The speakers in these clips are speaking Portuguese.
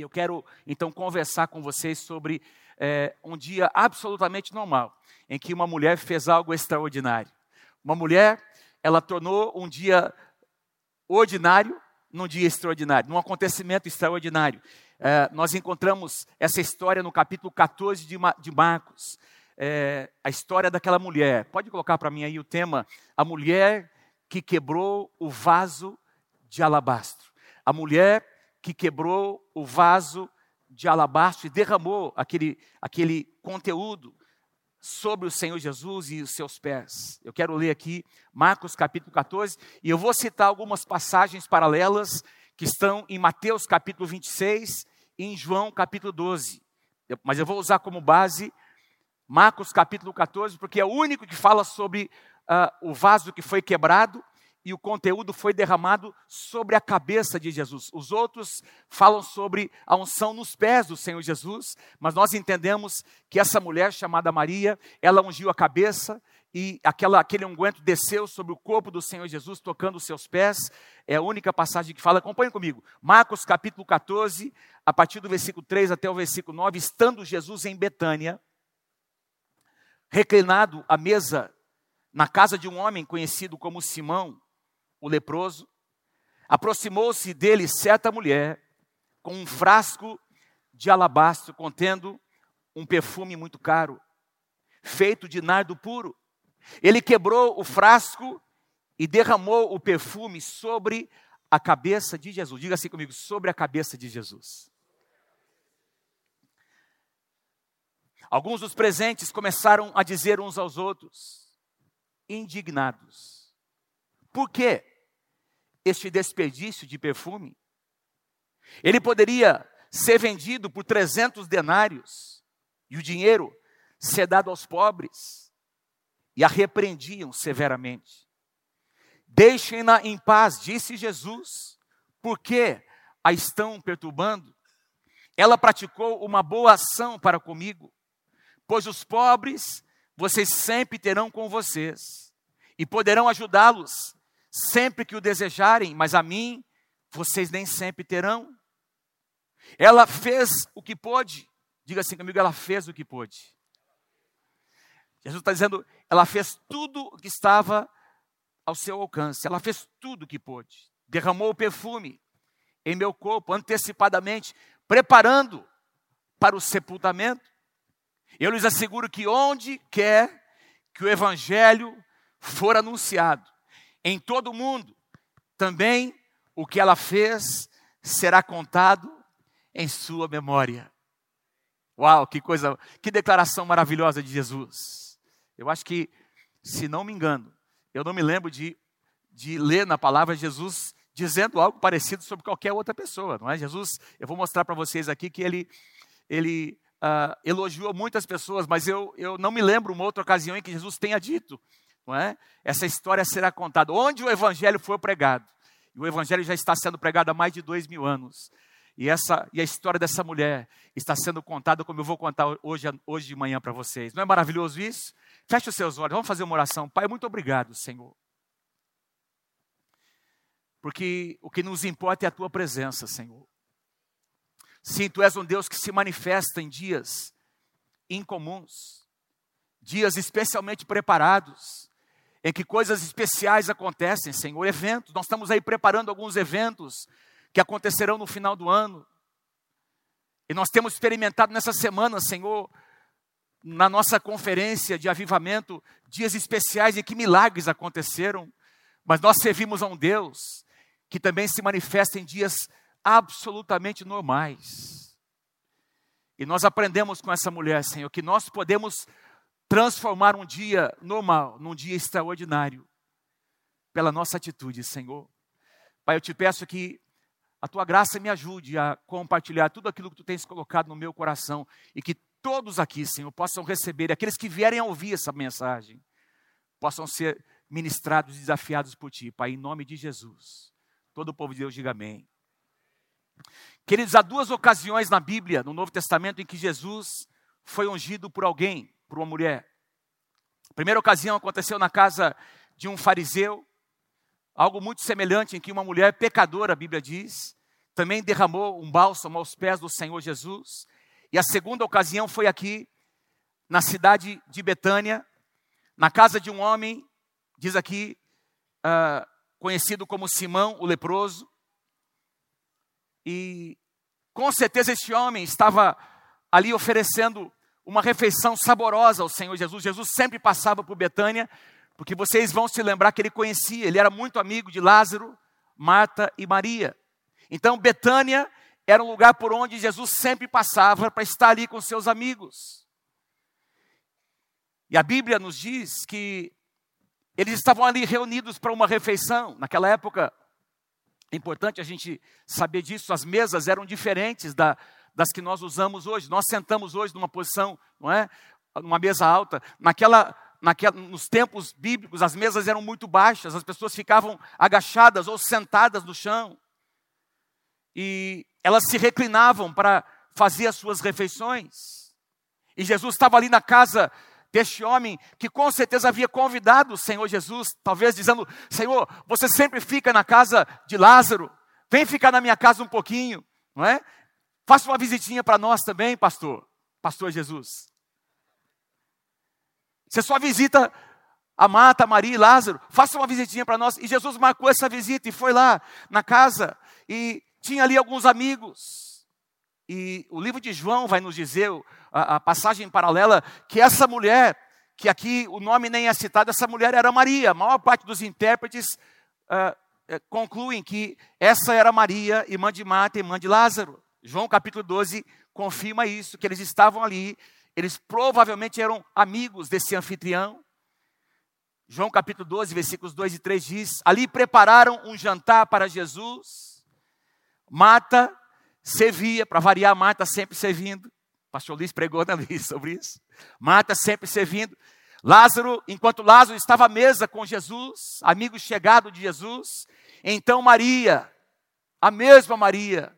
E eu quero então conversar com vocês sobre é, um dia absolutamente normal, em que uma mulher fez algo extraordinário. Uma mulher, ela tornou um dia ordinário num dia extraordinário, num acontecimento extraordinário. É, nós encontramos essa história no capítulo 14 de, de Marcos. É, a história daquela mulher. Pode colocar para mim aí o tema: a mulher que quebrou o vaso de alabastro. A mulher que quebrou o vaso de alabastro e derramou aquele, aquele conteúdo sobre o Senhor Jesus e os seus pés. Eu quero ler aqui Marcos capítulo 14 e eu vou citar algumas passagens paralelas que estão em Mateus capítulo 26 e em João capítulo 12. Mas eu vou usar como base Marcos capítulo 14, porque é o único que fala sobre uh, o vaso que foi quebrado e o conteúdo foi derramado sobre a cabeça de Jesus. Os outros falam sobre a unção nos pés do Senhor Jesus, mas nós entendemos que essa mulher chamada Maria, ela ungiu a cabeça e aquela, aquele unguento desceu sobre o corpo do Senhor Jesus, tocando os seus pés. É a única passagem que fala. Acompanhe comigo. Marcos capítulo 14, a partir do versículo 3 até o versículo 9, estando Jesus em Betânia, reclinado à mesa na casa de um homem conhecido como Simão, o leproso, aproximou-se dele certa mulher com um frasco de alabastro contendo um perfume muito caro, feito de nardo puro. Ele quebrou o frasco e derramou o perfume sobre a cabeça de Jesus. Diga assim comigo, sobre a cabeça de Jesus. Alguns dos presentes começaram a dizer uns aos outros, indignados: Por quê? Este desperdício de perfume. Ele poderia ser vendido por 300 denários e o dinheiro ser dado aos pobres. E a repreendiam severamente. Deixem-na em paz, disse Jesus, porque a estão perturbando. Ela praticou uma boa ação para comigo, pois os pobres vocês sempre terão com vocês e poderão ajudá-los sempre que o desejarem, mas a mim vocês nem sempre terão. Ela fez o que pôde. Diga assim comigo, ela fez o que pôde. Jesus está dizendo, ela fez tudo o que estava ao seu alcance. Ela fez tudo o que pôde. Derramou o perfume em meu corpo antecipadamente, preparando para o sepultamento. Eu lhes asseguro que onde quer que o evangelho for anunciado, em todo o mundo. Também o que ela fez será contado em sua memória. Uau, que coisa, que declaração maravilhosa de Jesus. Eu acho que, se não me engano, eu não me lembro de, de ler na palavra Jesus dizendo algo parecido sobre qualquer outra pessoa, não é? Jesus, eu vou mostrar para vocês aqui que ele, ele uh, elogiou muitas pessoas, mas eu, eu não me lembro uma outra ocasião em que Jesus tenha dito não é? Essa história será contada onde o evangelho for pregado. E o evangelho já está sendo pregado há mais de dois mil anos. E, essa, e a história dessa mulher está sendo contada como eu vou contar hoje, hoje de manhã para vocês. Não é maravilhoso isso? Feche os seus olhos, vamos fazer uma oração. Pai, muito obrigado, Senhor. Porque o que nos importa é a tua presença, Senhor. Sim, tu és um Deus que se manifesta em dias incomuns, dias especialmente preparados, em que coisas especiais acontecem, Senhor, eventos. Nós estamos aí preparando alguns eventos que acontecerão no final do ano. E nós temos experimentado nessa semana, Senhor, na nossa conferência de avivamento, dias especiais em que milagres aconteceram. Mas nós servimos a um Deus que também se manifesta em dias absolutamente normais. E nós aprendemos com essa mulher, Senhor, que nós podemos transformar um dia normal num dia extraordinário pela nossa atitude, Senhor. Pai, eu te peço que a tua graça me ajude a compartilhar tudo aquilo que tu tens colocado no meu coração e que todos aqui, Senhor, possam receber, aqueles que vierem a ouvir essa mensagem, possam ser ministrados e desafiados por ti, Pai, em nome de Jesus. Todo o povo de Deus diga amém. Queridos, há duas ocasiões na Bíblia, no Novo Testamento, em que Jesus foi ungido por alguém por uma mulher. A primeira ocasião aconteceu na casa de um fariseu, algo muito semelhante em que uma mulher pecadora, a Bíblia diz, também derramou um bálsamo aos pés do Senhor Jesus. E a segunda ocasião foi aqui, na cidade de Betânia, na casa de um homem, diz aqui, uh, conhecido como Simão, o leproso. E com certeza este homem estava ali oferecendo uma refeição saborosa ao Senhor Jesus. Jesus sempre passava por Betânia, porque vocês vão se lembrar que ele conhecia, ele era muito amigo de Lázaro, Marta e Maria. Então, Betânia era um lugar por onde Jesus sempre passava para estar ali com seus amigos. E a Bíblia nos diz que eles estavam ali reunidos para uma refeição. Naquela época, é importante a gente saber disso, as mesas eram diferentes da, das que nós usamos hoje. Nós sentamos hoje numa posição, não é? Numa mesa alta. Naquela, naquela, nos tempos bíblicos, as mesas eram muito baixas, as pessoas ficavam agachadas ou sentadas no chão. E elas se reclinavam para fazer as suas refeições. E Jesus estava ali na casa deste homem que com certeza havia convidado o Senhor Jesus, talvez dizendo: Senhor, você sempre fica na casa de Lázaro, vem ficar na minha casa um pouquinho, não é? Faça uma visitinha para nós também, pastor, pastor Jesus. Você só visita a Marta, Maria e Lázaro, faça uma visitinha para nós. E Jesus marcou essa visita e foi lá na casa e tinha ali alguns amigos. E o livro de João vai nos dizer, a, a passagem paralela, que essa mulher, que aqui o nome nem é citado, essa mulher era Maria. A maior parte dos intérpretes uh, concluem que essa era Maria, irmã de Marta, irmã de Lázaro. João capítulo 12 confirma isso, que eles estavam ali, eles provavelmente eram amigos desse anfitrião. João capítulo 12, versículos 2 e 3 diz: Ali prepararam um jantar para Jesus. Marta servia, para variar, Marta sempre servindo. O pastor Luiz pregou Luiz sobre isso. Marta sempre servindo. Lázaro, enquanto Lázaro estava à mesa com Jesus, amigo chegado de Jesus, então Maria, a mesma Maria,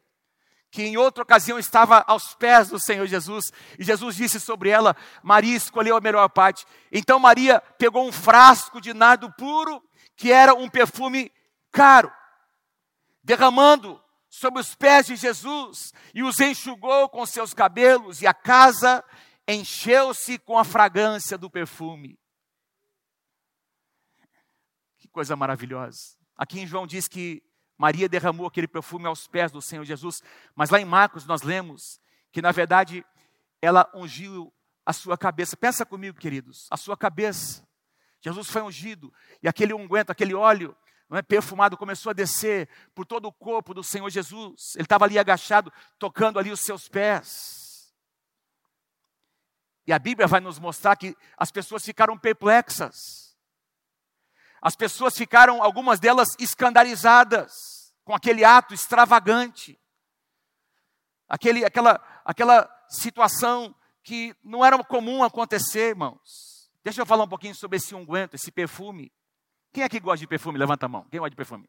que em outra ocasião estava aos pés do Senhor Jesus, e Jesus disse sobre ela: Maria escolheu a melhor parte. Então Maria pegou um frasco de nardo puro, que era um perfume caro, derramando sobre os pés de Jesus e os enxugou com seus cabelos, e a casa encheu-se com a fragrância do perfume. Que coisa maravilhosa. Aqui em João diz que Maria derramou aquele perfume aos pés do Senhor Jesus, mas lá em Marcos nós lemos que na verdade ela ungiu a sua cabeça. Pensa comigo, queridos, a sua cabeça. Jesus foi ungido e aquele unguento, aquele óleo não é, perfumado começou a descer por todo o corpo do Senhor Jesus. Ele estava ali agachado, tocando ali os seus pés. E a Bíblia vai nos mostrar que as pessoas ficaram perplexas. As pessoas ficaram, algumas delas, escandalizadas com aquele ato extravagante, aquele, aquela, aquela situação que não era comum acontecer, irmãos. Deixa eu falar um pouquinho sobre esse unguento, esse perfume. Quem aqui gosta de perfume? Levanta a mão. Quem gosta de perfume?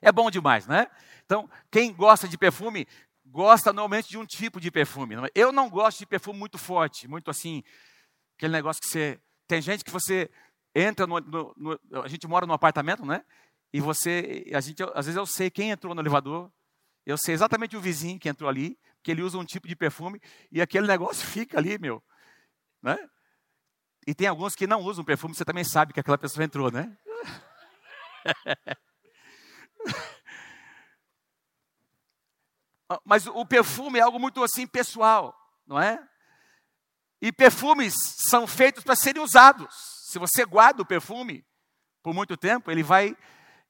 É bom demais, né? Então, quem gosta de perfume, gosta normalmente de um tipo de perfume. É? Eu não gosto de perfume muito forte, muito assim, aquele negócio que você. Tem gente que você entra no, no, no, a gente mora num apartamento, né? E você, a gente, às vezes eu sei quem entrou no elevador, eu sei exatamente o vizinho que entrou ali, que ele usa um tipo de perfume e aquele negócio fica ali, meu, né? E tem alguns que não usam perfume, você também sabe que aquela pessoa entrou, né? Mas o perfume é algo muito assim pessoal, não é? E perfumes são feitos para serem usados. Se você guarda o perfume por muito tempo, ele vai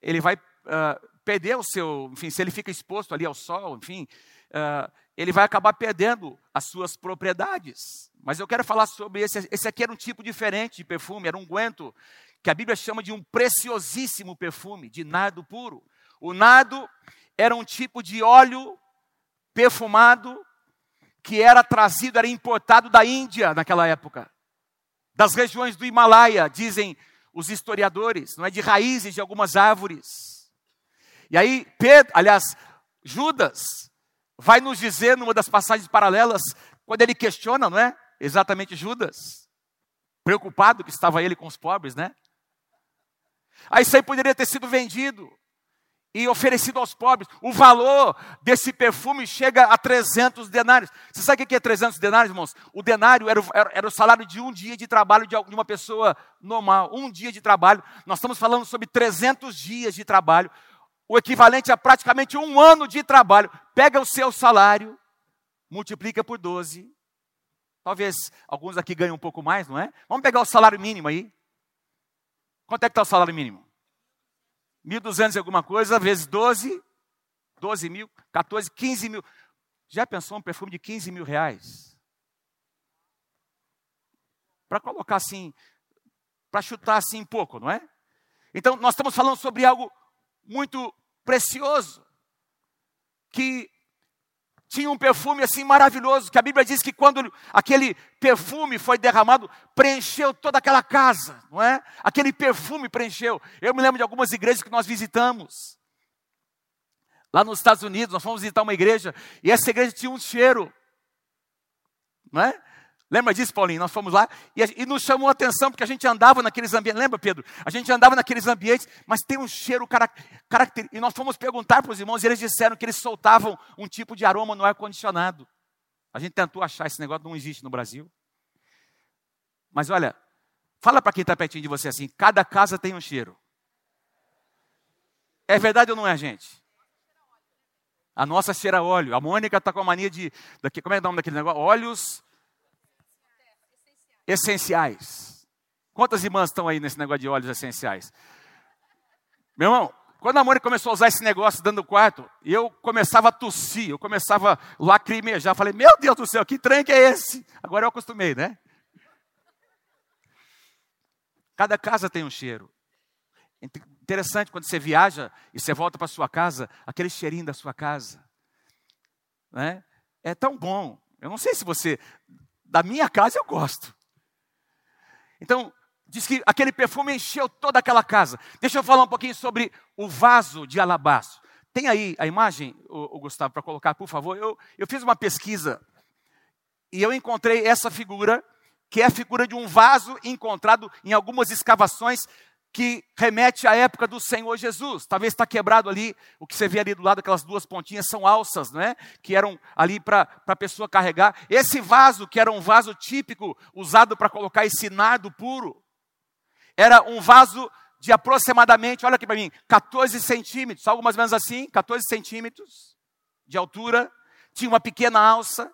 ele vai uh, perder o seu, enfim, se ele fica exposto ali ao sol, enfim, uh, ele vai acabar perdendo as suas propriedades. Mas eu quero falar sobre esse. Esse aqui era um tipo diferente de perfume, era um guento que a Bíblia chama de um preciosíssimo perfume, de nardo puro. O nardo era um tipo de óleo perfumado que era trazido, era importado da Índia naquela época, das regiões do Himalaia, dizem os historiadores, não é de raízes de algumas árvores. E aí Pedro, aliás, Judas vai nos dizer numa das passagens paralelas, quando ele questiona, não é? Exatamente Judas, preocupado que estava ele com os pobres, né? Aí isso aí poderia ter sido vendido. E oferecido aos pobres. O valor desse perfume chega a 300 denários. Você sabe o que é 300 denários, irmãos? O denário era o, era o salário de um dia de trabalho de uma pessoa normal. Um dia de trabalho. Nós estamos falando sobre 300 dias de trabalho. O equivalente a praticamente um ano de trabalho. Pega o seu salário, multiplica por 12. Talvez alguns aqui ganhem um pouco mais, não é? Vamos pegar o salário mínimo aí. Quanto é que está o salário mínimo? 1.200 e alguma coisa, vezes 12, 12 mil, 14, 15 mil. Já pensou um perfume de 15 mil reais? Para colocar assim, para chutar assim pouco, não é? Então, nós estamos falando sobre algo muito precioso, que tinha um perfume assim maravilhoso, que a Bíblia diz que quando aquele perfume foi derramado, preencheu toda aquela casa, não é? Aquele perfume preencheu. Eu me lembro de algumas igrejas que nós visitamos. Lá nos Estados Unidos, nós fomos visitar uma igreja e essa igreja tinha um cheiro, não é? Lembra disso, Paulinho? Nós fomos lá e, e, nos chamou a atenção porque a gente andava naqueles ambientes. Lembra, Pedro? A gente andava naqueles ambientes, mas tem um cheiro característico. E nós fomos perguntar para os irmãos e eles disseram que eles soltavam um tipo de aroma no ar-condicionado. A gente tentou achar esse negócio, não existe no Brasil. Mas olha, fala para quem está pertinho de você assim: cada casa tem um cheiro. É verdade ou não é, gente? A nossa cheira óleo. A Mônica está com a mania de. Daqui, como é o nome daquele negócio? Óleos essenciais. Quantas irmãs estão aí nesse negócio de óleos essenciais? Meu irmão, quando a Mônica começou a usar esse negócio dentro do quarto, eu começava a tossir, eu começava a lacrimejar. Falei, meu Deus do céu, que trem que é esse? Agora eu acostumei, né? Cada casa tem um cheiro. Interessante quando você viaja e você volta para sua casa, aquele cheirinho da sua casa. Né? É tão bom. Eu não sei se você. Da minha casa eu gosto. Então, diz que aquele perfume encheu toda aquela casa. Deixa eu falar um pouquinho sobre o vaso de alabastro. Tem aí a imagem, o, o Gustavo, para colocar, por favor. Eu, eu fiz uma pesquisa e eu encontrei essa figura, que é a figura de um vaso encontrado em algumas escavações que remete à época do Senhor Jesus. Talvez está quebrado ali, o que você vê ali do lado, aquelas duas pontinhas são alças, não é? Que eram ali para a pessoa carregar. Esse vaso, que era um vaso típico, usado para colocar esse nardo puro, era um vaso de aproximadamente, olha aqui para mim, 14 centímetros, algo mais ou menos assim, 14 centímetros de altura, tinha uma pequena alça,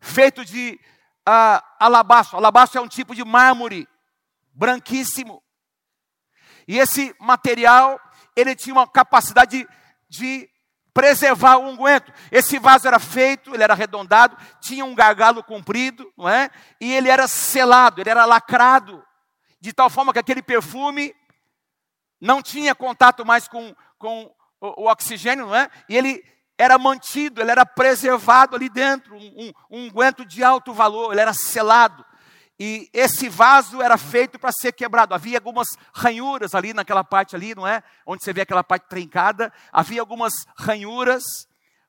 feito de uh, alabastro. Alabastro é um tipo de mármore branquíssimo. E esse material, ele tinha uma capacidade de, preservar o unguento. Esse vaso era feito, ele era arredondado, tinha um gargalo comprido, não é? E ele era selado, ele era lacrado, de tal forma que aquele perfume não tinha contato mais com, com o, o oxigênio, não é? E ele era mantido, ele era preservado ali dentro, um, um, um unguento de alto valor, ele era selado. E esse vaso era feito para ser quebrado. Havia algumas ranhuras ali naquela parte ali, não é? Onde você vê aquela parte trincada. Havia algumas ranhuras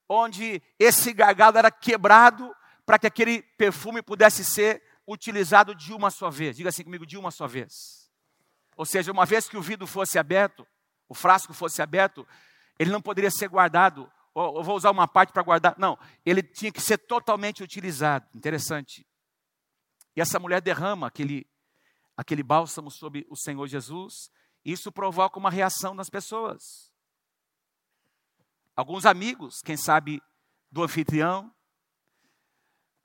onde esse gargalo era quebrado para que aquele perfume pudesse ser utilizado de uma só vez. Diga assim comigo, de uma só vez. Ou seja, uma vez que o vidro fosse aberto, o frasco fosse aberto, ele não poderia ser guardado. Ou, eu vou usar uma parte para guardar. Não, ele tinha que ser totalmente utilizado. Interessante. E essa mulher derrama aquele, aquele bálsamo sobre o Senhor Jesus. E isso provoca uma reação nas pessoas. Alguns amigos, quem sabe, do anfitrião.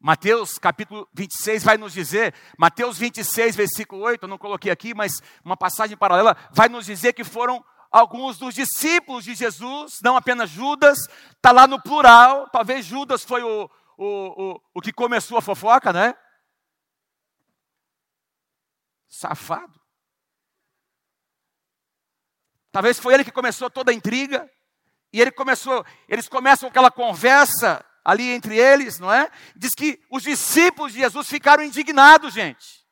Mateus capítulo 26 vai nos dizer, Mateus 26, versículo 8, eu não coloquei aqui, mas uma passagem paralela, vai nos dizer que foram alguns dos discípulos de Jesus, não apenas Judas, está lá no plural, talvez Judas foi o, o, o, o que começou a fofoca, né? Safado. Talvez foi ele que começou toda a intriga. E ele começou, eles começam aquela conversa ali entre eles, não é? Diz que os discípulos de Jesus ficaram indignados, gente.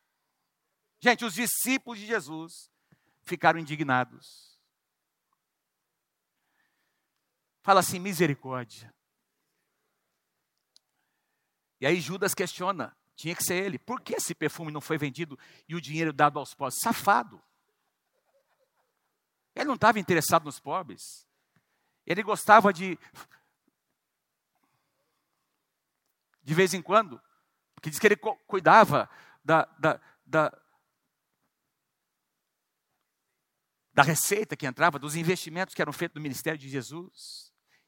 Gente, os discípulos de Jesus ficaram indignados. Fala assim, misericórdia. E aí Judas questiona: tinha que ser ele. Por que esse perfume não foi vendido e o dinheiro dado aos pobres? Safado. Ele não estava interessado nos pobres. Ele gostava de. De vez em quando, porque diz que ele cuidava da, da, da, da receita que entrava, dos investimentos que eram feitos no ministério de Jesus.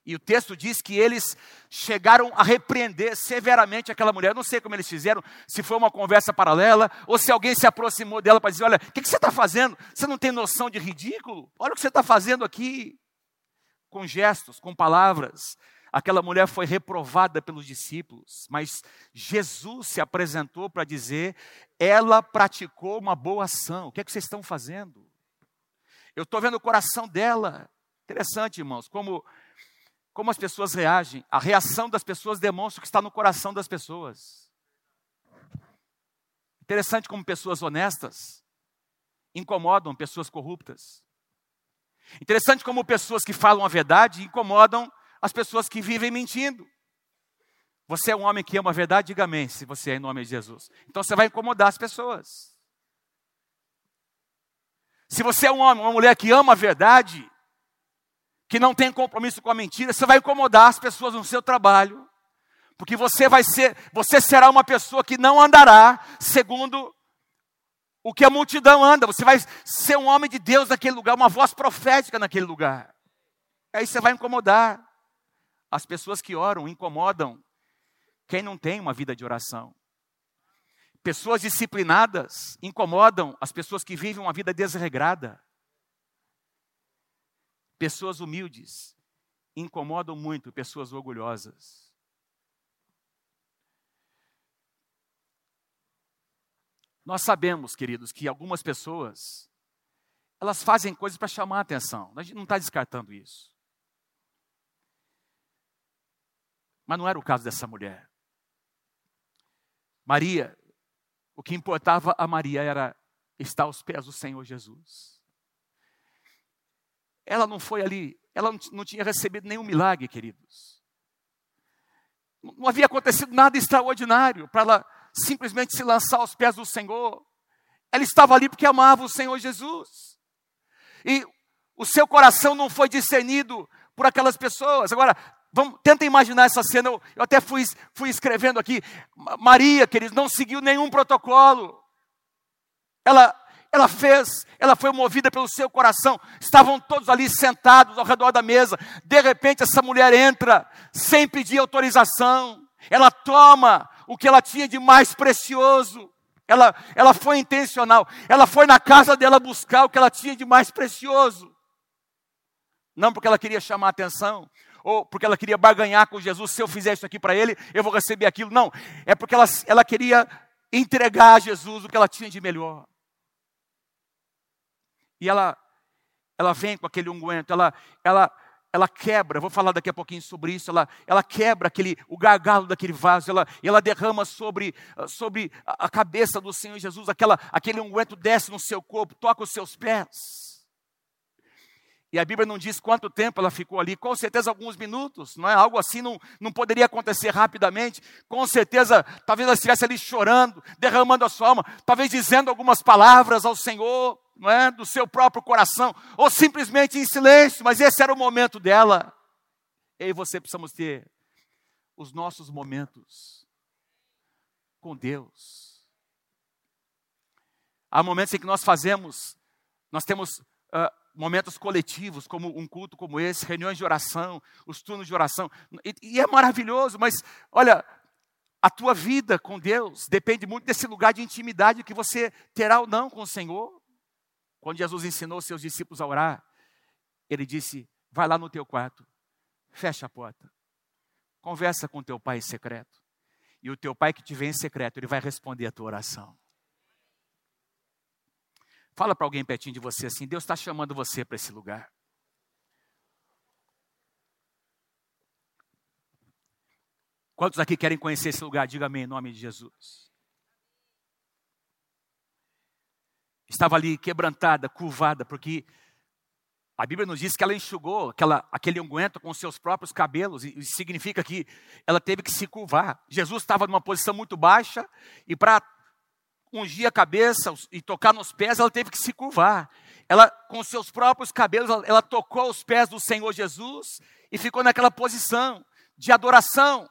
E o texto diz que eles chegaram a repreender severamente aquela mulher. Eu não sei como eles fizeram, se foi uma conversa paralela, ou se alguém se aproximou dela para dizer: Olha, o que, que você está fazendo? Você não tem noção de ridículo? Olha o que você está fazendo aqui. Com gestos, com palavras. Aquela mulher foi reprovada pelos discípulos, mas Jesus se apresentou para dizer: ela praticou uma boa ação. O que é que vocês estão fazendo? Eu estou vendo o coração dela. Interessante, irmãos, como como as pessoas reagem. A reação das pessoas demonstra o que está no coração das pessoas. Interessante como pessoas honestas incomodam pessoas corruptas. Interessante como pessoas que falam a verdade incomodam as pessoas que vivem mentindo. Você é um homem que ama a verdade? Diga amém, se você é em nome de Jesus. Então você vai incomodar as pessoas. Se você é um homem, uma mulher que ama a verdade, que não tem compromisso com a mentira, você vai incomodar as pessoas no seu trabalho, porque você vai ser, você será uma pessoa que não andará segundo o que a multidão anda. Você vai ser um homem de Deus naquele lugar, uma voz profética naquele lugar. Aí você vai incomodar. As pessoas que oram incomodam quem não tem uma vida de oração. Pessoas disciplinadas incomodam as pessoas que vivem uma vida desregrada. Pessoas humildes incomodam muito pessoas orgulhosas. Nós sabemos, queridos, que algumas pessoas elas fazem coisas para chamar a atenção. A gente não está descartando isso. Mas não era o caso dessa mulher. Maria, o que importava a Maria era estar aos pés do Senhor Jesus. Ela não foi ali, ela não tinha recebido nenhum milagre, queridos. Não havia acontecido nada extraordinário para ela simplesmente se lançar aos pés do Senhor. Ela estava ali porque amava o Senhor Jesus. E o seu coração não foi discernido por aquelas pessoas. Agora, vamos, tenta imaginar essa cena. Eu, eu até fui, fui escrevendo aqui. Maria, queridos, não seguiu nenhum protocolo. Ela, ela fez, ela foi movida pelo seu coração. Estavam todos ali sentados ao redor da mesa. De repente, essa mulher entra sem pedir autorização. Ela toma o que ela tinha de mais precioso. Ela, ela foi intencional. Ela foi na casa dela buscar o que ela tinha de mais precioso. Não porque ela queria chamar atenção, ou porque ela queria barganhar com Jesus. Se eu fizer isso aqui para ele, eu vou receber aquilo. Não, é porque ela, ela queria entregar a Jesus o que ela tinha de melhor. E ela, ela vem com aquele unguento, ela, ela, ela quebra, vou falar daqui a pouquinho sobre isso, ela, ela quebra aquele, o gargalo daquele vaso, ela, ela derrama sobre, sobre a cabeça do Senhor Jesus, aquela, aquele unguento desce no seu corpo, toca os seus pés. E a Bíblia não diz quanto tempo ela ficou ali, com certeza alguns minutos, não é? Algo assim não, não poderia acontecer rapidamente. Com certeza, talvez ela estivesse ali chorando, derramando a sua alma, talvez dizendo algumas palavras ao Senhor, é? Do seu próprio coração, ou simplesmente em silêncio, mas esse era o momento dela. Eu e você precisamos ter os nossos momentos com Deus. Há momentos em que nós fazemos, nós temos uh, momentos coletivos, como um culto como esse, reuniões de oração, os turnos de oração. E, e, é maravilhoso, mas olha, a tua vida com Deus depende muito desse lugar de intimidade que você terá ou não com o Senhor. Quando Jesus ensinou seus discípulos a orar, ele disse: vai lá no teu quarto, fecha a porta, conversa com teu pai em secreto. E o teu pai que te vê em secreto, ele vai responder a tua oração. Fala para alguém pertinho de você assim: Deus está chamando você para esse lugar. Quantos aqui querem conhecer esse lugar? Diga amém em nome de Jesus. Estava ali quebrantada, curvada, porque a Bíblia nos diz que ela enxugou aquela, aquele unguento com seus próprios cabelos, e significa que ela teve que se curvar. Jesus estava numa posição muito baixa, e para ungir a cabeça e tocar nos pés, ela teve que se curvar. ela, com seus próprios cabelos, ela, ela tocou os pés do Senhor Jesus e ficou naquela posição de adoração.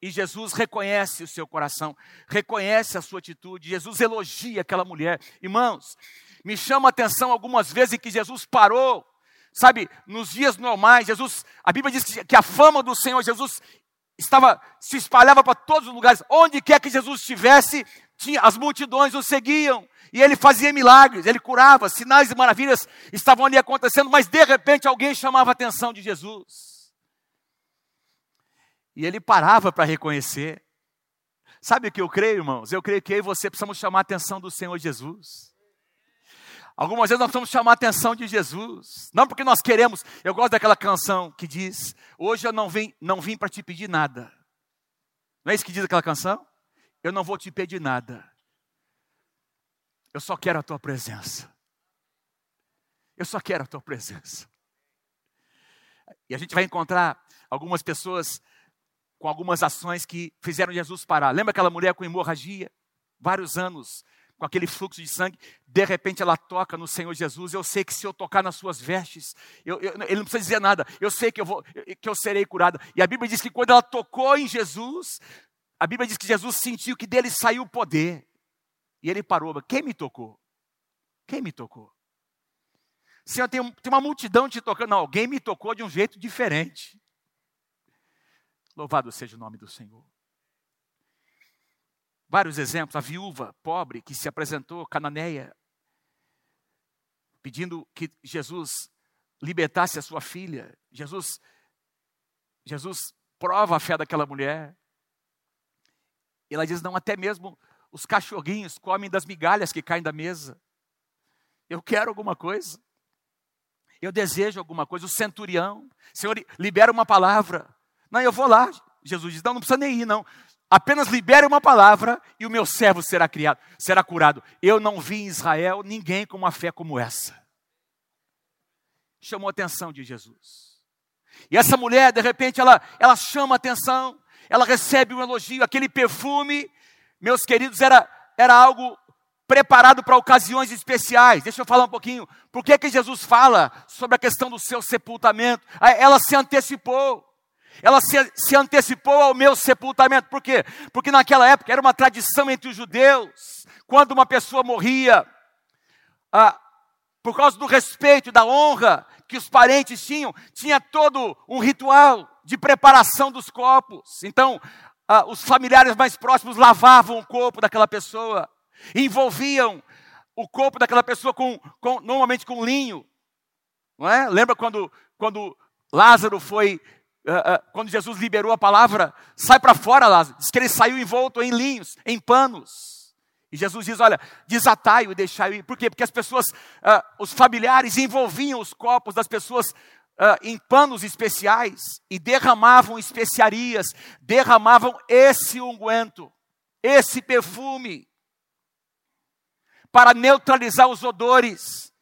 E Jesus reconhece o seu coração, reconhece a sua atitude. Jesus elogia aquela mulher. Irmãos, me chama a atenção algumas vezes em que Jesus parou, sabe, nos dias normais, Jesus, a Bíblia diz que a fama do Senhor Jesus estava se espalhava para todos os lugares. Onde quer que Jesus estivesse, tinha as multidões o seguiam. E ele fazia milagres, ele curava, sinais e maravilhas estavam ali acontecendo, mas de repente alguém chamava a atenção de Jesus. E ele parava para reconhecer. Sabe o que eu creio, irmãos? Eu creio que eu e você precisamos chamar a atenção do Senhor Jesus. Algumas vezes nós precisamos chamar a atenção de Jesus. Não porque nós queremos. Eu gosto daquela canção que diz: Hoje eu não vim, não vim para te pedir nada. Não é isso que diz aquela canção? Eu não vou te pedir nada. Eu só quero a tua presença. Eu só quero a tua presença. E a gente vai encontrar algumas pessoas com algumas ações que fizeram Jesus parar. Lembra aquela mulher com hemorragia? Vários anos com aquele fluxo de sangue, de repente ela toca no Senhor Jesus. Eu sei que se eu tocar nas suas vestes, eu, eu, ele não precisa dizer nada, eu sei que eu, vou, que eu serei curada. E a Bíblia diz que quando ela tocou em Jesus, a Bíblia diz que Jesus sentiu que dele saiu o poder. E ele parou. Quem me tocou? Quem me tocou? Senhor, tem, tem uma multidão te tocando. Não, alguém me tocou de um jeito diferente. Louvado seja o nome do Senhor. Vários exemplos, a viúva pobre que se apresentou, cananeia, pedindo que Jesus libertasse a sua filha. Jesus, Jesus prova a fé daquela mulher. Ela diz: não, até mesmo os cachorrinhos comem das migalhas que caem da mesa. Eu quero alguma coisa. Eu desejo alguma coisa. O centurião, Senhor, libera uma palavra. Não, eu vou lá. Jesus diz: não, não precisa nem ir, não. Apenas libere uma palavra e o meu servo será criado, será curado. Eu não vi em Israel ninguém com uma fé como essa. Chamou a atenção de Jesus. E essa mulher, de repente, ela, ela chama a atenção, ela recebe um elogio, aquele perfume, meus queridos, era, era algo preparado para ocasiões especiais. Deixa eu falar um pouquinho. Por que, que Jesus fala sobre a questão do seu sepultamento? Ela se antecipou. Ela se, se, antecipou ao meu sepultamento. Por quê? Porque naquela época era uma tradição entre os judeus, quando uma pessoa morria, ah, por causa do respeito, da honra que os parentes tinham, tinha todo um ritual de preparação dos corpos. Então, ah, os familiares mais próximos lavavam o corpo daquela pessoa, envolviam o corpo daquela pessoa com, com normalmente com linho. Não é? Lembra quando, quando Lázaro foi quando Jesus liberou a palavra, sai para fora, Lázaro. Diz que ele saiu envolto em linhos, em panos. E Jesus diz: Olha, desatai-o e deixai-o ir. Por quê? Porque as pessoas, uh, os familiares envolviam os corpos das pessoas em panos especiais e derramavam especiarias, derramavam esse unguento, esse perfume, para neutralizar os odores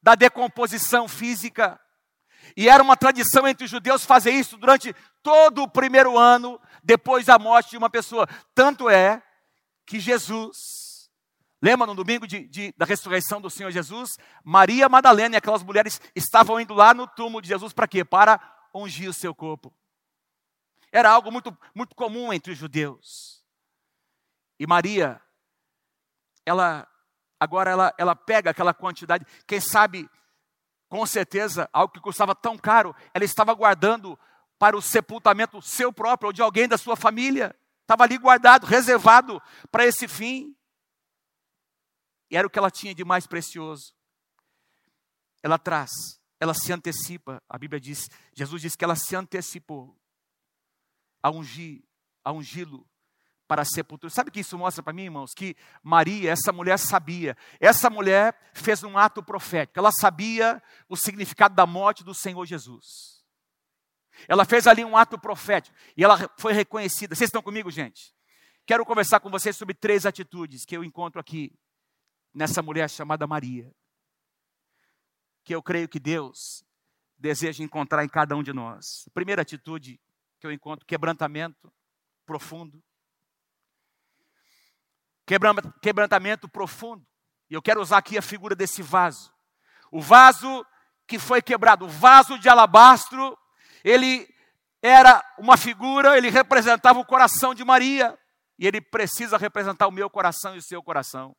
da decomposição física. E era uma tradição entre os judeus fazer isso durante todo o primeiro ano depois da morte de uma pessoa. Tanto é que Jesus, lembra no domingo de, de, da ressurreição do Senhor Jesus? Maria Madalena e aquelas mulheres estavam indo lá no túmulo de Jesus para quê? Para ungir o seu corpo. Era algo muito, muito comum entre os judeus. E Maria, ela agora ela, ela pega aquela quantidade, quem sabe com certeza, algo que custava tão caro, ela estava guardando para o sepultamento seu próprio ou de alguém da sua família. Estava ali guardado, reservado para esse fim. E era o que ela tinha de mais precioso. Ela traz, ela se antecipa. A Bíblia diz, Jesus diz que ela se antecipou a ungir, a ungí-lo para a sepultura. Sabe o que isso mostra para mim, irmãos? Que Maria, essa mulher sabia. Essa mulher fez um ato profético. Ela sabia o significado da morte do Senhor Jesus. Ela fez ali um ato profético e ela foi reconhecida. Vocês estão comigo, gente? Quero conversar com vocês sobre três atitudes que eu encontro aqui nessa mulher chamada Maria. Que eu creio que Deus deseja encontrar em cada um de nós. Primeira atitude que eu encontro, quebrantamento profundo quebrantamento profundo. E eu quero usar aqui a figura desse vaso. O vaso que foi quebrado, o vaso de alabastro, ele era uma figura, ele representava o coração de Maria. E ele precisa representar o meu coração e o seu coração.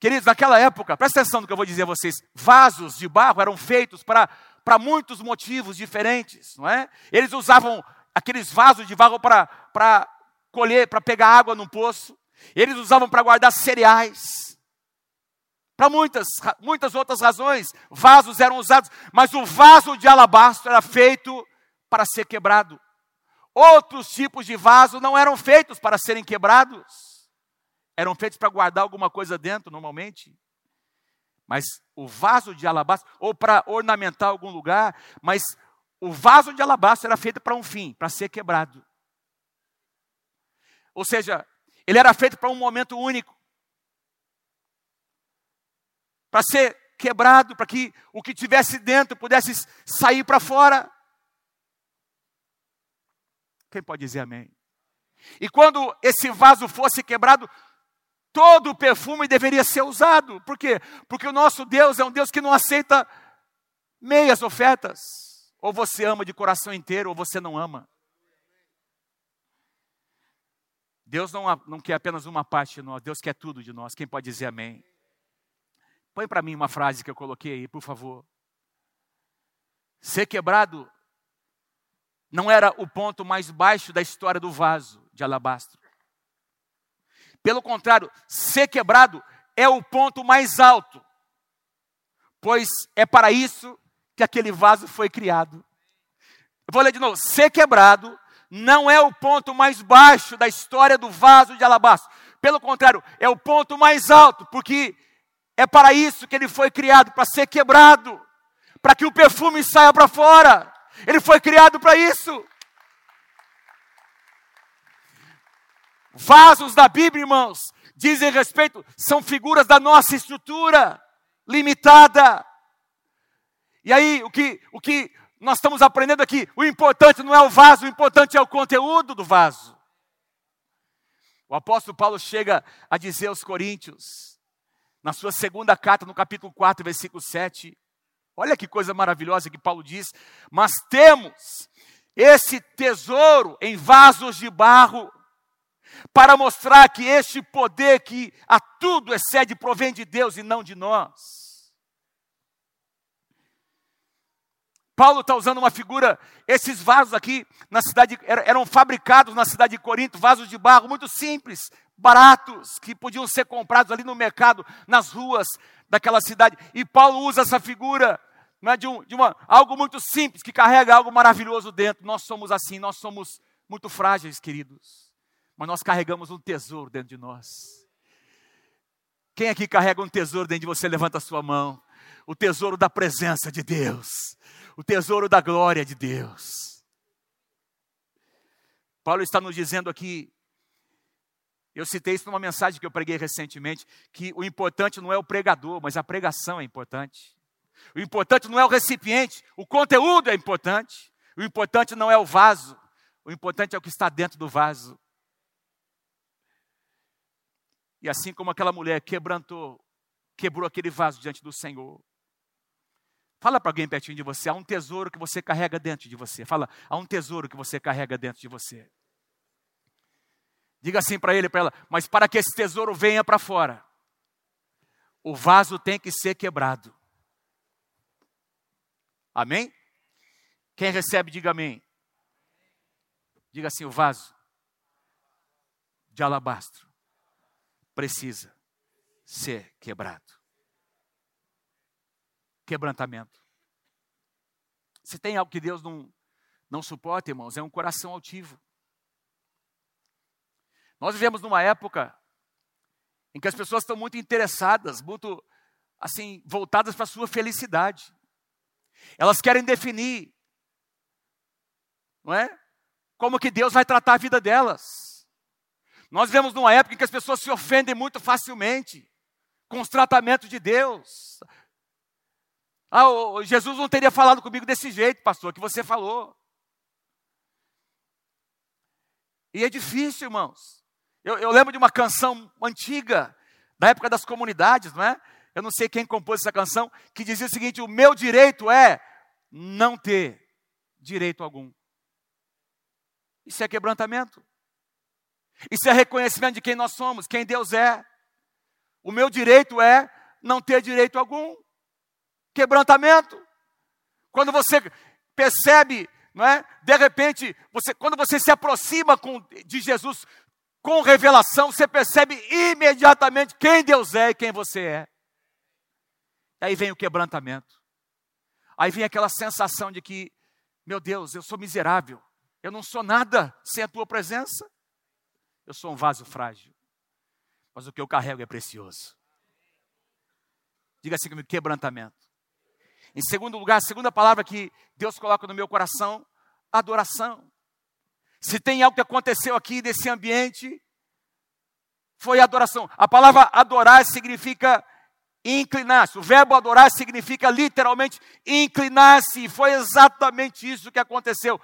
Queridos, naquela época, presta atenção no que eu vou dizer a vocês: vasos de barro eram feitos para, para muitos motivos diferentes, não é? Eles usavam aqueles vasos de barro para, para colher, para pegar água no poço, eles usavam para guardar cereais, para muitas, muitas outras razões, vasos eram usados, mas o vaso de alabastro era feito para ser quebrado. Outros tipos de vaso não eram feitos para serem quebrados eram feitos para guardar alguma coisa dentro, normalmente. Mas o vaso de alabastro, ou para ornamentar algum lugar, mas o vaso de alabastro era feito para um fim, para ser quebrado. Ou seja, ele era feito para um momento único. Para ser quebrado, para que o que tivesse dentro pudesse sair para fora. Quem pode dizer amém? E quando esse vaso fosse quebrado, todo o perfume deveria ser usado. Por quê? Porque o nosso Deus é um Deus que não aceita meias ofertas. Ou você ama de coração inteiro, ou você não ama. Deus não, não quer apenas uma parte de nós, Deus quer tudo de nós. Quem pode dizer amém? Põe para mim uma frase que eu coloquei aí, por favor. Ser quebrado não era o ponto mais baixo da história do vaso de alabastro. Pelo contrário, ser quebrado é o ponto mais alto, pois é para isso que aquele vaso foi criado. Eu vou ler de novo: ser quebrado não é o ponto mais baixo da história do vaso de alabastro. Pelo contrário, é o ponto mais alto, porque é para isso que ele foi criado para ser quebrado, para que o perfume saia para fora. Ele foi criado para isso. Vasos da Bíblia, irmãos, dizem respeito, são figuras da nossa estrutura limitada. E aí, o que, o que nós estamos aprendendo aqui, o importante não é o vaso, o importante é o conteúdo do vaso. O apóstolo Paulo chega a dizer aos Coríntios, na sua segunda carta, no capítulo 4, versículo 7, olha que coisa maravilhosa que Paulo diz: Mas temos esse tesouro em vasos de barro, para mostrar que este poder que a tudo excede provém de Deus e não de nós. Paulo está usando uma figura, esses vasos aqui na cidade eram fabricados na cidade de Corinto, vasos de barro muito simples, baratos, que podiam ser comprados ali no mercado, nas ruas daquela cidade. E Paulo usa essa figura é, de, um, de uma, algo muito simples, que carrega algo maravilhoso dentro. Nós somos assim, nós somos muito frágeis, queridos mas nós carregamos um tesouro dentro de nós. Quem aqui carrega um tesouro dentro de você? Levanta a sua mão. O tesouro da presença de Deus, o tesouro da glória de Deus. Paulo está nos dizendo aqui, eu citei isso numa mensagem que eu preguei recentemente, que o importante não é o pregador, mas a pregação é importante. O importante não é o recipiente, o conteúdo é importante. O importante não é o vaso, o importante é o que está dentro do vaso. E assim como aquela mulher quebrantou, quebrou aquele vaso diante do Senhor. Fala para alguém pertinho de você, há um tesouro que você carrega dentro de você. Fala, há um tesouro que você carrega dentro de você. Diga assim para ele, para ela, mas para que esse tesouro venha para fora, o vaso tem que ser quebrado. Amém? Quem recebe, diga amém. Diga assim: o vaso de alabastro precisa ser quebrado. Quebrantamento. Se tem algo que Deus não, não suporta, irmãos, é um coração altivo. Nós vivemos numa época em que as pessoas estão muito interessadas, muito assim, voltadas para a sua felicidade. Elas querem definir, não é? Como que Deus vai tratar a vida delas. Nós vivemos numa época em que as pessoas se ofendem muito facilmente com os tratamentos de Deus. Ah, Jesus não teria falado comigo desse jeito, pastor, que você falou. E é difícil, irmãos. Eu, eu lembro de uma canção antiga, da época das comunidades, não é? eu não sei quem compôs essa canção, que dizia o seguinte: o meu direito é não ter direito algum. Isso é quebrantamento. Isso é reconhecimento de quem nós somos, quem Deus é. O meu direito é não ter direito algum. Quebrantamento. Quando você percebe, não é? De repente, você, quando você se aproxima com, de Jesus com revelação, você percebe imediatamente quem Deus é e quem você é. Aí vem o quebrantamento. Aí vem aquela sensação de que, meu Deus, eu sou miserável. Eu não sou nada sem a tua presença. Eu sou um vaso frágil. Mas o que eu carrego é precioso. Diga assim comigo, quebrantamento. Em segundo lugar, a segunda palavra que Deus coloca no meu coração, adoração. Se tem algo que aconteceu aqui nesse ambiente, foi adoração. A palavra adorar significa inclinar-se. O verbo adorar significa literalmente inclinar-se. E foi exatamente isso que aconteceu.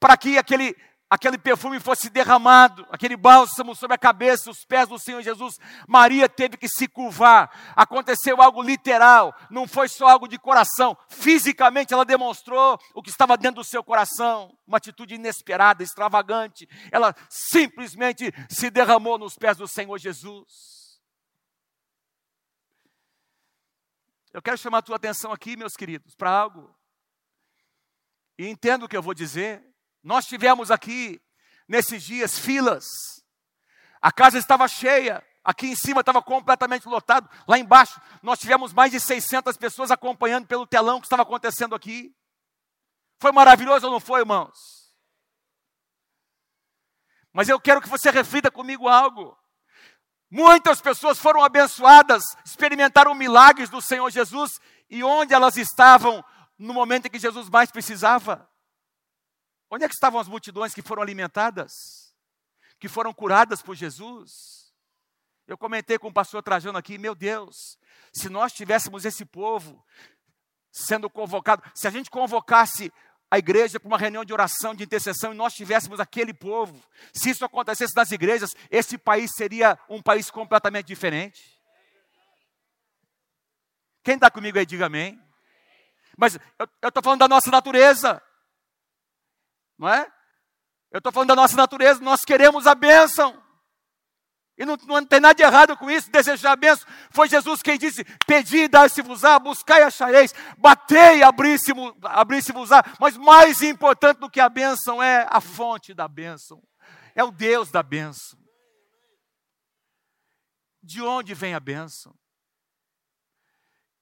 Para que aquele aquele perfume fosse derramado, aquele bálsamo sobre a cabeça, os pés do Senhor Jesus, Maria teve que se curvar. Aconteceu algo literal, não foi só algo de coração. Fisicamente ela demonstrou o que estava dentro do seu coração, uma atitude inesperada, extravagante. Ela simplesmente se derramou nos pés do Senhor Jesus. Eu quero chamar a tua atenção aqui, meus queridos, para algo. E entendo o que eu vou dizer. Nós tivemos aqui, nesses dias, filas. A casa estava cheia. Aqui em cima estava completamente lotado. Lá embaixo, nós tivemos mais de 600 pessoas acompanhando pelo telão que estava acontecendo aqui. Foi maravilhoso ou não foi, irmãos? Mas eu quero que você reflita comigo algo. Muitas pessoas foram abençoadas, experimentaram milagres do Senhor Jesus, e onde elas estavam no momento em que Jesus mais precisava? Onde é que estavam as multidões que foram alimentadas? Que foram curadas por Jesus? Eu comentei com o pastor Trajano aqui, meu Deus, se nós tivéssemos esse povo sendo convocado, se a gente convocasse a igreja para uma reunião de oração, de intercessão, e nós tivéssemos aquele povo, se isso acontecesse nas igrejas, esse país seria um país completamente diferente. Quem está comigo aí, diga amém. Mas eu estou falando da nossa natureza não é? Eu estou falando da nossa natureza, nós queremos a bênção. E não, não tem nada de errado com isso, desejar a bênção. Foi Jesus quem disse: Pedi, dar-se-vos-á, buscai e achareis, batei, abri-se-vos-á. Mas mais importante do que a bênção é a fonte da bênção, é o Deus da bênção. De onde vem a bênção?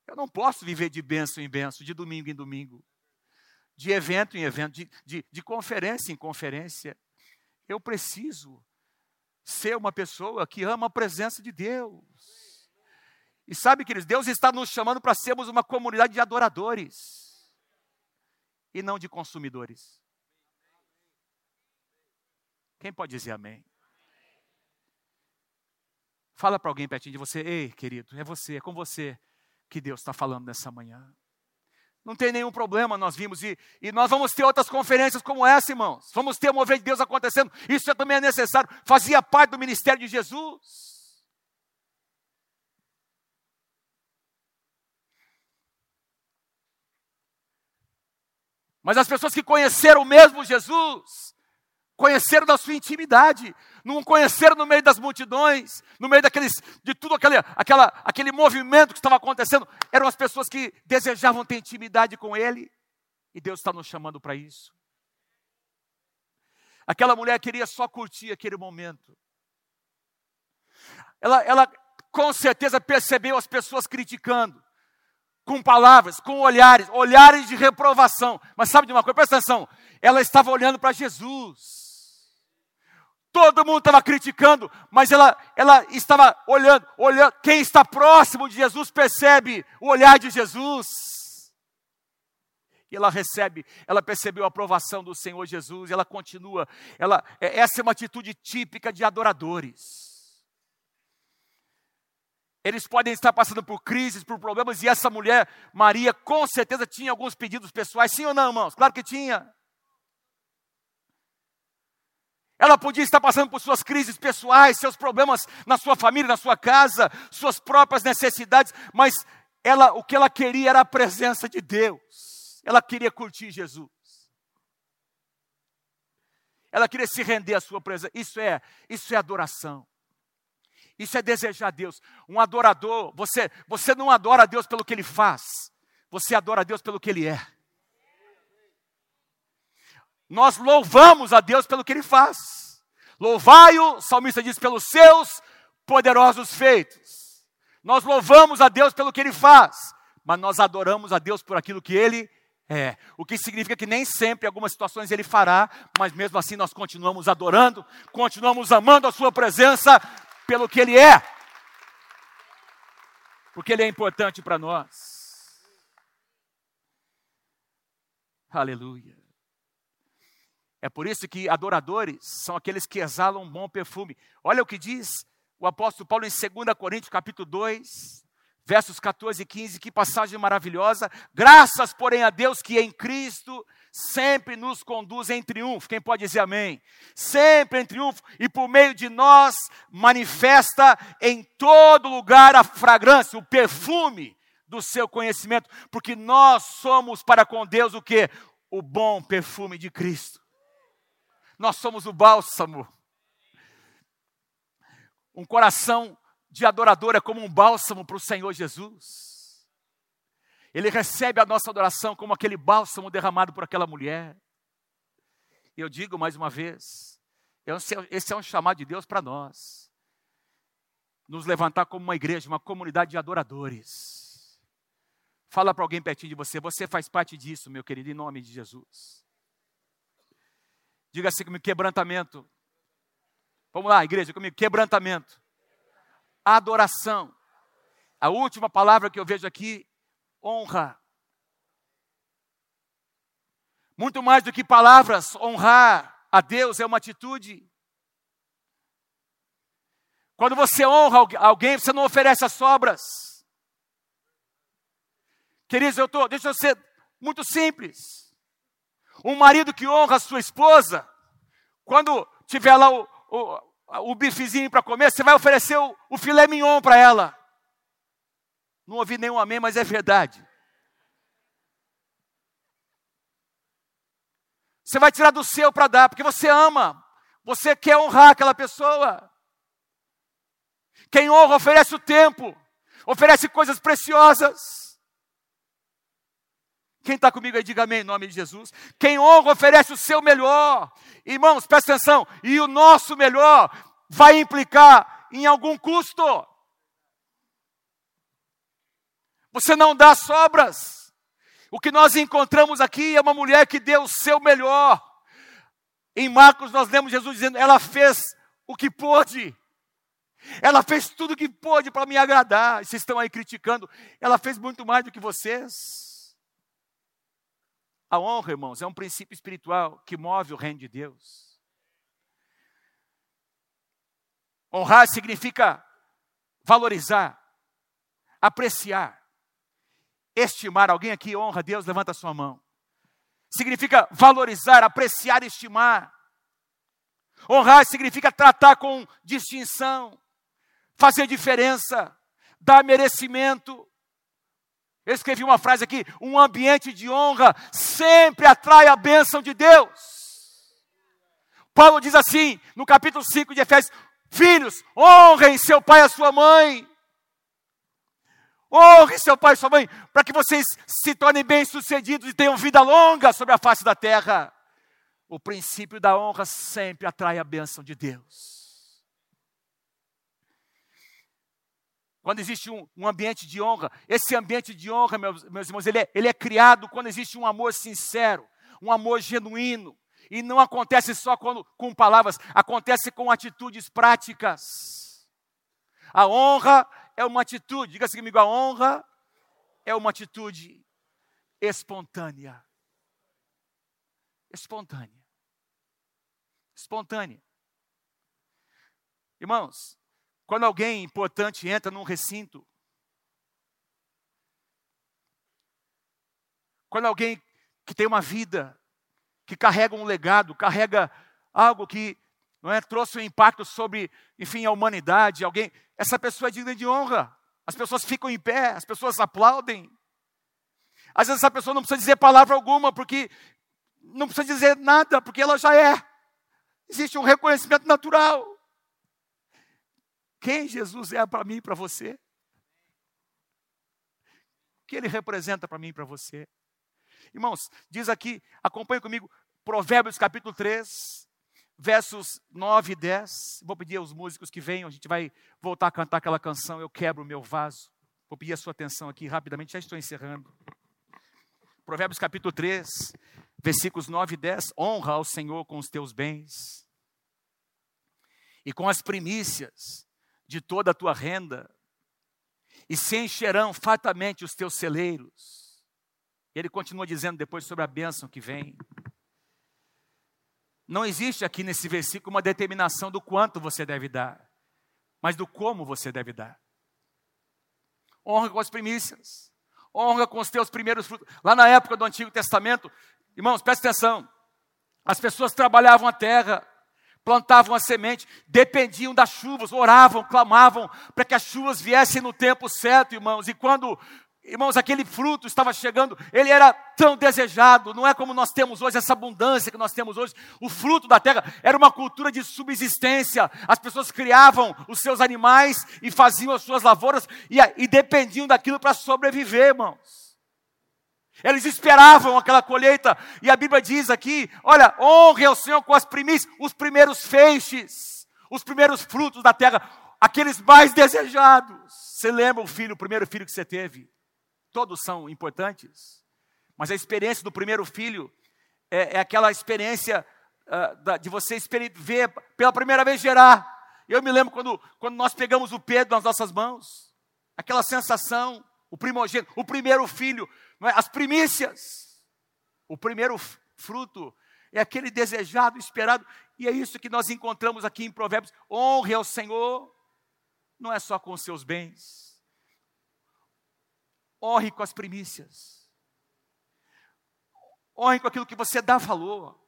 Eu não posso viver de bênção em bênção, de domingo em domingo de evento em evento, de, de, de conferência em conferência. Eu preciso ser uma pessoa que ama a presença de Deus. E sabe, queridos, Deus está nos chamando para sermos uma comunidade de adoradores e não de consumidores. Quem pode dizer amém? Fala para alguém pertinho de você, ei, querido, é você, é com você que Deus está falando nessa manhã. Não tem nenhum problema, nós vimos. E, e nós vamos ter outras conferências como essa, irmãos. Vamos ter o mover de Deus acontecendo. Isso também é necessário. Fazia parte do ministério de Jesus. Mas as pessoas que conheceram mesmo Jesus, conheceram da sua intimidade, não conheceram no meio das multidões, no meio daqueles, de tudo aquele, aquela, aquele movimento que estava acontecendo, eram as pessoas que desejavam ter intimidade com Ele, e Deus está nos chamando para isso. Aquela mulher queria só curtir aquele momento. Ela, ela com certeza percebeu as pessoas criticando, com palavras, com olhares, olhares de reprovação. Mas sabe de uma coisa? Presta atenção. Ela estava olhando para Jesus. Todo mundo estava criticando, mas ela, ela estava olhando, olhando. Quem está próximo de Jesus percebe o olhar de Jesus. E ela recebe, ela percebeu a aprovação do Senhor Jesus, e ela continua. Ela, é, essa é uma atitude típica de adoradores. Eles podem estar passando por crises, por problemas, e essa mulher, Maria, com certeza tinha alguns pedidos pessoais, sim ou não, irmãos? Claro que tinha. Ela podia estar passando por suas crises pessoais, seus problemas na sua família, na sua casa, suas próprias necessidades, mas ela, o que ela queria era a presença de Deus. Ela queria curtir Jesus. Ela queria se render à sua presença. Isso é, isso é adoração. Isso é desejar a Deus. Um adorador, você, você não adora a Deus pelo que ele faz. Você adora a Deus pelo que ele é. Nós louvamos a Deus pelo que ele faz. Louvai-o, o salmista diz, pelos seus poderosos feitos. Nós louvamos a Deus pelo que ele faz, mas nós adoramos a Deus por aquilo que ele é. O que significa que nem sempre, em algumas situações, ele fará, mas mesmo assim nós continuamos adorando, continuamos amando a sua presença pelo que ele é. Porque ele é importante para nós. Aleluia. É por isso que adoradores são aqueles que exalam um bom perfume. Olha o que diz o apóstolo Paulo em 2 Coríntios, capítulo 2, versos 14 e 15, que passagem maravilhosa. Graças, porém, a Deus que em Cristo sempre nos conduz em triunfo. Quem pode dizer amém? Sempre em triunfo e por meio de nós manifesta em todo lugar a fragrância, o perfume do seu conhecimento, porque nós somos para com Deus o que? O bom perfume de Cristo. Nós somos o bálsamo. Um coração de adorador é como um bálsamo para o Senhor Jesus. Ele recebe a nossa adoração como aquele bálsamo derramado por aquela mulher. E eu digo mais uma vez: esse é um chamado de Deus para nós. Nos levantar como uma igreja, uma comunidade de adoradores. Fala para alguém pertinho de você, você faz parte disso, meu querido, em nome de Jesus. Diga assim comigo: quebrantamento. Vamos lá, igreja, comigo: quebrantamento. Adoração. A última palavra que eu vejo aqui: honra. Muito mais do que palavras, honrar a Deus é uma atitude. Quando você honra alguém, você não oferece as sobras. Queridos, eu estou, deixa eu ser muito simples. Um marido que honra a sua esposa, quando tiver lá o, o, o bifezinho para comer, você vai oferecer o, o filé mignon para ela. Não ouvi nenhum amém, mas é verdade. Você vai tirar do seu para dar, porque você ama, você quer honrar aquela pessoa. Quem honra oferece o tempo, oferece coisas preciosas. Quem está comigo aí, diga amém em nome de Jesus. Quem honra oferece o seu melhor. Irmãos, presta atenção. E o nosso melhor vai implicar em algum custo. Você não dá sobras. O que nós encontramos aqui é uma mulher que deu o seu melhor. Em Marcos nós lemos Jesus dizendo: ela fez o que pôde. Ela fez tudo o que pôde para me agradar. Vocês estão aí criticando. Ela fez muito mais do que vocês. A honra, irmãos, é um princípio espiritual que move o reino de Deus. Honrar significa valorizar, apreciar, estimar. Alguém aqui honra a Deus? Levanta a sua mão. Significa valorizar, apreciar, estimar. Honrar significa tratar com distinção, fazer diferença, dar merecimento, eu escrevi uma frase aqui: um ambiente de honra sempre atrai a bênção de Deus. Paulo diz assim, no capítulo 5 de Efésios: Filhos, honrem seu pai e a sua mãe. Honre seu pai e sua mãe, para que vocês se tornem bem-sucedidos e tenham vida longa sobre a face da terra. O princípio da honra sempre atrai a bênção de Deus. Quando existe um, um, ambiente de honra. Esse ambiente de honra, meus, meus irmãos, ele é, ele é criado quando existe um amor sincero, um amor genuíno. E não acontece só quando, com palavras, acontece com atitudes práticas. A honra é uma atitude, diga assim comigo, a honra é uma atitude espontânea. Espontânea. Espontânea. Irmãos, quando alguém importante entra num recinto, quando alguém que tem uma vida, que carrega um legado, carrega algo que não é? Trouxe um impacto sobre, enfim, a humanidade, alguém, essa pessoa é digna de honra. As pessoas ficam em pé, as pessoas aplaudem. Às vezes essa pessoa não precisa dizer palavra alguma, porque não precisa dizer nada, porque ela já é. Existe um reconhecimento natural. Quem Jesus é para mim e para você? O que ele representa para mim e para você? Irmãos, diz aqui, acompanhe comigo, Provérbios capítulo 3, versos 9 e 10. Vou pedir aos músicos que venham, a gente vai voltar a cantar aquela canção, Eu Quebro o Meu Vaso. Vou pedir a sua atenção aqui rapidamente, já estou encerrando. Provérbios capítulo 3, versículos 9 e 10. Honra ao Senhor com os teus bens e com as primícias de toda a tua renda, e se encherão fartamente os teus celeiros ele continua dizendo depois sobre a bênção que vem. Não existe aqui nesse versículo uma determinação do quanto você deve dar, mas do como você deve dar. Honra com as primícias, honra com os teus primeiros frutos. Lá na época do Antigo Testamento, irmãos, presta atenção, as pessoas trabalhavam a terra, plantavam a semente, dependiam das chuvas, oravam, clamavam para que as chuvas viessem no tempo certo, irmãos. E quando Irmãos, aquele fruto estava chegando, ele era tão desejado, não é como nós temos hoje, essa abundância que nós temos hoje. O fruto da terra era uma cultura de subsistência. As pessoas criavam os seus animais e faziam as suas lavouras e, e dependiam daquilo para sobreviver, irmãos. Eles esperavam aquela colheita, e a Bíblia diz aqui: olha, honre ao Senhor com as primícias, os primeiros feixes, os primeiros frutos da terra, aqueles mais desejados. Você lembra o filho, o primeiro filho que você teve? todos são importantes, mas a experiência do primeiro filho é, é aquela experiência uh, da, de você ver pela primeira vez gerar. Eu me lembro quando, quando nós pegamos o Pedro nas nossas mãos, aquela sensação, o primogênito, o primeiro filho? As primícias, o primeiro fruto é aquele desejado, esperado, e é isso que nós encontramos aqui em Provérbios: honre ao Senhor, não é só com os seus bens, honre com as primícias. Honre com aquilo que você dá valor.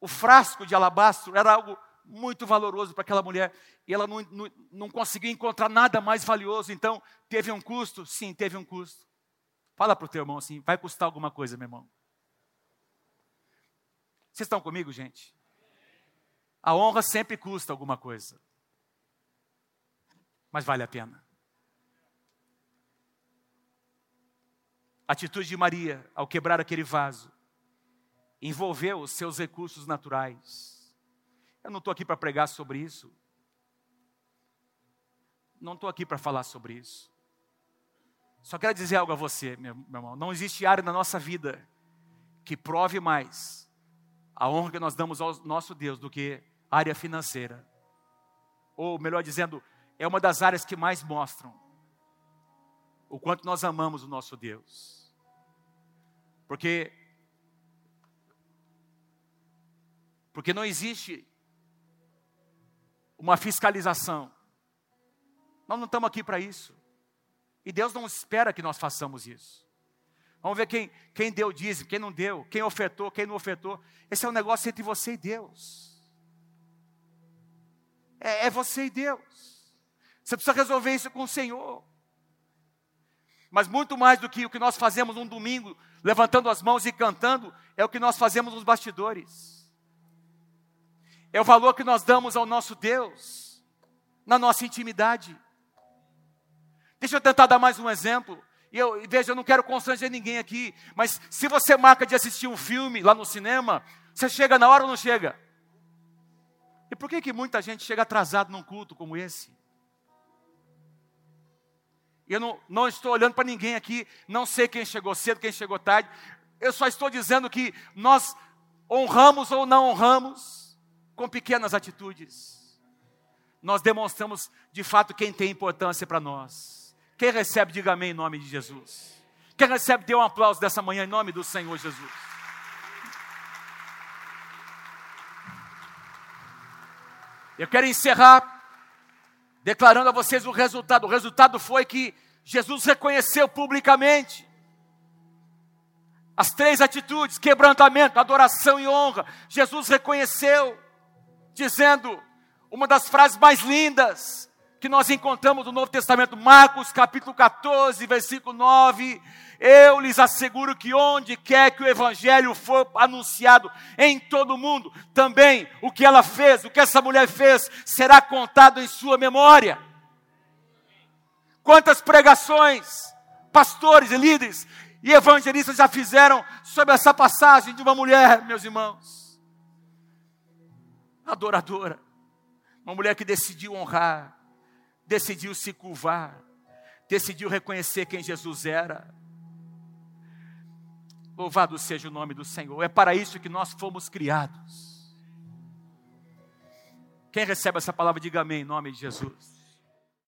O frasco de alabastro era algo muito valoroso para aquela mulher e ela não, não, não conseguia encontrar nada mais valioso, então teve um custo? Sim, teve um custo. Fala para o teu irmão assim: vai custar alguma coisa, meu irmão. Vocês estão comigo, gente? A honra sempre custa alguma coisa, mas vale a pena. A atitude de Maria, ao quebrar aquele vaso, envolveu os seus recursos naturais. Eu não estou aqui para pregar sobre isso. Não estou aqui para falar sobre isso. Só quero dizer algo a você, meu, irmão. Não existe área na nossa vida que prove mais a honra que nós damos ao nosso Deus do que área financeira. Ou, melhor dizendo, é uma das áreas que mais mostram o quanto nós amamos o nosso Deus. Porque porque não existe uma fiscalização. Nós não estamos aqui para isso. E Deus não espera que nós façamos isso. Vamos ver quem, quem deu dízimo, quem não deu, quem ofertou, quem não ofertou. Esse é um negócio entre você e Deus. É, é você e Deus. Você precisa resolver isso com o Senhor. Mas muito mais do que o que nós fazemos um domingo, levantando as mãos e cantando, é o que nós fazemos nos bastidores. É o valor que nós damos ao nosso Deus, na nossa intimidade. Deixa eu tentar dar mais um exemplo. E eu, veja, eu não quero constranger ninguém aqui, mas se você marca de assistir um filme lá no cinema, você chega na hora ou não chega? E por que, que muita gente chega atrasado num culto como esse? Eu não, não estou olhando para ninguém aqui, não sei quem chegou cedo, quem chegou tarde. Eu só estou dizendo que nós honramos ou não honramos com pequenas atitudes. Nós demonstramos de fato quem tem importância para nós. Quem recebe, diga amém em nome de Jesus. Quem recebe, dê um aplauso dessa manhã em nome do Senhor Jesus. Eu quero encerrar declarando a vocês o resultado. O resultado foi que Jesus reconheceu publicamente as três atitudes: quebrantamento, adoração e honra. Jesus reconheceu. dizendo uma das frases mais lindas que nós encontramos no Novo Testamento, Marcos capítulo 14, versículo 9. Eu lhes asseguro que onde quer que o Evangelho for anunciado em todo o mundo, também o que ela fez, o que essa mulher fez, será contado em sua memória. Quantas pregações, pastores e líderes e evangelistas já fizeram sobre essa passagem de uma mulher, meus irmãos, adoradora, uma mulher que decidiu honrar, decidiu se curvar, decidiu reconhecer quem Jesus era. Louvado seja o nome do Senhor, é para isso que nós fomos criados. Quem recebe essa palavra, diga amém em nome de Jesus.